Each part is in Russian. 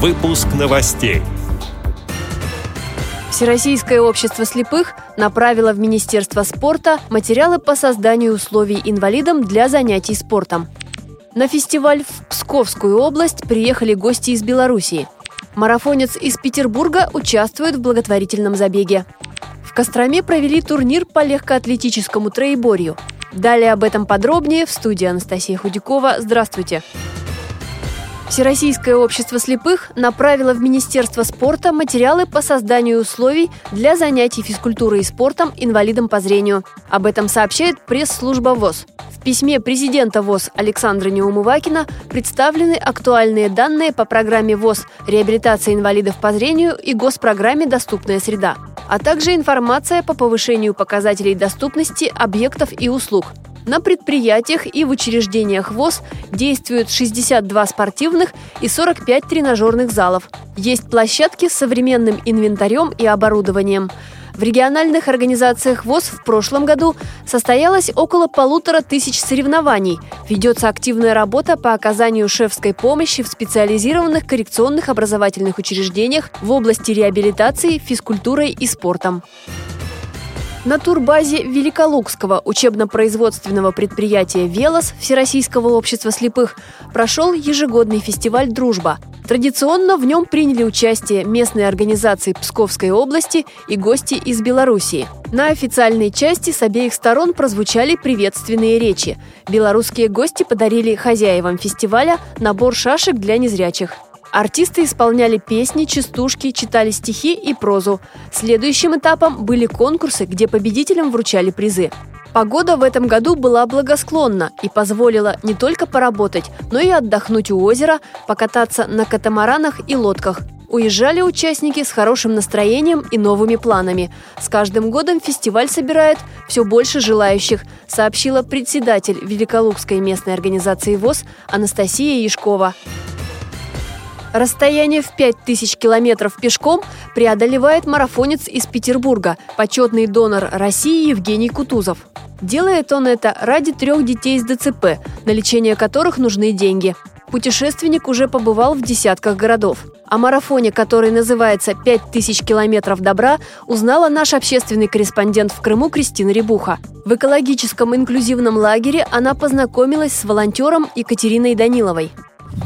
Выпуск новостей. Всероссийское общество слепых направило в Министерство спорта материалы по созданию условий инвалидам для занятий спортом. На фестиваль в Псковскую область приехали гости из Белоруссии. Марафонец из Петербурга участвует в благотворительном забеге. В Костроме провели турнир по легкоатлетическому троеборью. Далее об этом подробнее в студии Анастасия Худякова. Здравствуйте! Всероссийское общество слепых направило в Министерство спорта материалы по созданию условий для занятий физкультурой и спортом инвалидам по зрению. Об этом сообщает пресс-служба ВОЗ. В письме президента ВОЗ Александра Неумывакина представлены актуальные данные по программе ВОЗ «Реабилитация инвалидов по зрению» и госпрограмме «Доступная среда», а также информация по повышению показателей доступности объектов и услуг. На предприятиях и в учреждениях ВОЗ действуют 62 спортивных и 45 тренажерных залов. Есть площадки с современным инвентарем и оборудованием. В региональных организациях ВОЗ в прошлом году состоялось около полутора тысяч соревнований. Ведется активная работа по оказанию шефской помощи в специализированных коррекционных образовательных учреждениях в области реабилитации, физкультурой и спортом. На турбазе Великолукского учебно-производственного предприятия «Велос» Всероссийского общества слепых прошел ежегодный фестиваль «Дружба». Традиционно в нем приняли участие местные организации Псковской области и гости из Белоруссии. На официальной части с обеих сторон прозвучали приветственные речи. Белорусские гости подарили хозяевам фестиваля набор шашек для незрячих – Артисты исполняли песни, частушки, читали стихи и прозу. Следующим этапом были конкурсы, где победителям вручали призы. Погода в этом году была благосклонна и позволила не только поработать, но и отдохнуть у озера, покататься на катамаранах и лодках. Уезжали участники с хорошим настроением и новыми планами. С каждым годом фестиваль собирает все больше желающих, сообщила председатель Великолукской местной организации ВОЗ Анастасия Яшкова. Расстояние в 5000 километров пешком преодолевает марафонец из Петербурга, почетный донор России Евгений Кутузов. Делает он это ради трех детей с ДЦП, на лечение которых нужны деньги. Путешественник уже побывал в десятках городов. О марафоне, который называется «5000 километров добра», узнала наш общественный корреспондент в Крыму Кристина Рябуха. В экологическом инклюзивном лагере она познакомилась с волонтером Екатериной Даниловой.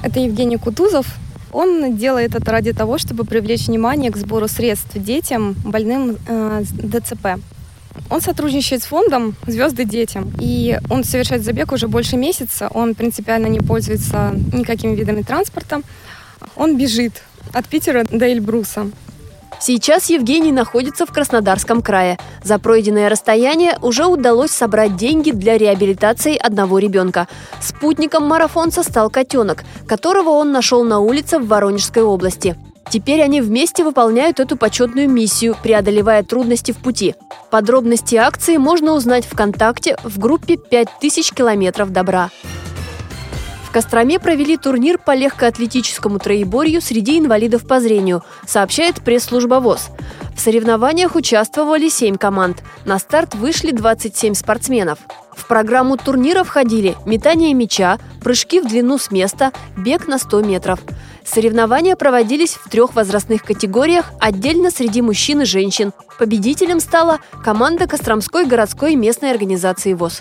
Это Евгений Кутузов, он делает это ради того, чтобы привлечь внимание к сбору средств детям, больным э, ДЦП. Он сотрудничает с фондом «Звезды детям». И он совершает забег уже больше месяца. Он принципиально не пользуется никакими видами транспорта. Он бежит от Питера до Эльбруса. Сейчас Евгений находится в Краснодарском крае. За пройденное расстояние уже удалось собрать деньги для реабилитации одного ребенка. Спутником марафонца стал котенок, которого он нашел на улице в Воронежской области. Теперь они вместе выполняют эту почетную миссию, преодолевая трудности в пути. Подробности акции можно узнать ВКонтакте в группе «5000 километров добра». Костроме провели турнир по легкоатлетическому троеборью среди инвалидов по зрению, сообщает пресс-служба ВОЗ. В соревнованиях участвовали 7 команд. На старт вышли 27 спортсменов. В программу турнира входили метание мяча, прыжки в длину с места, бег на 100 метров. Соревнования проводились в трех возрастных категориях, отдельно среди мужчин и женщин. Победителем стала команда Костромской городской местной организации ВОЗ.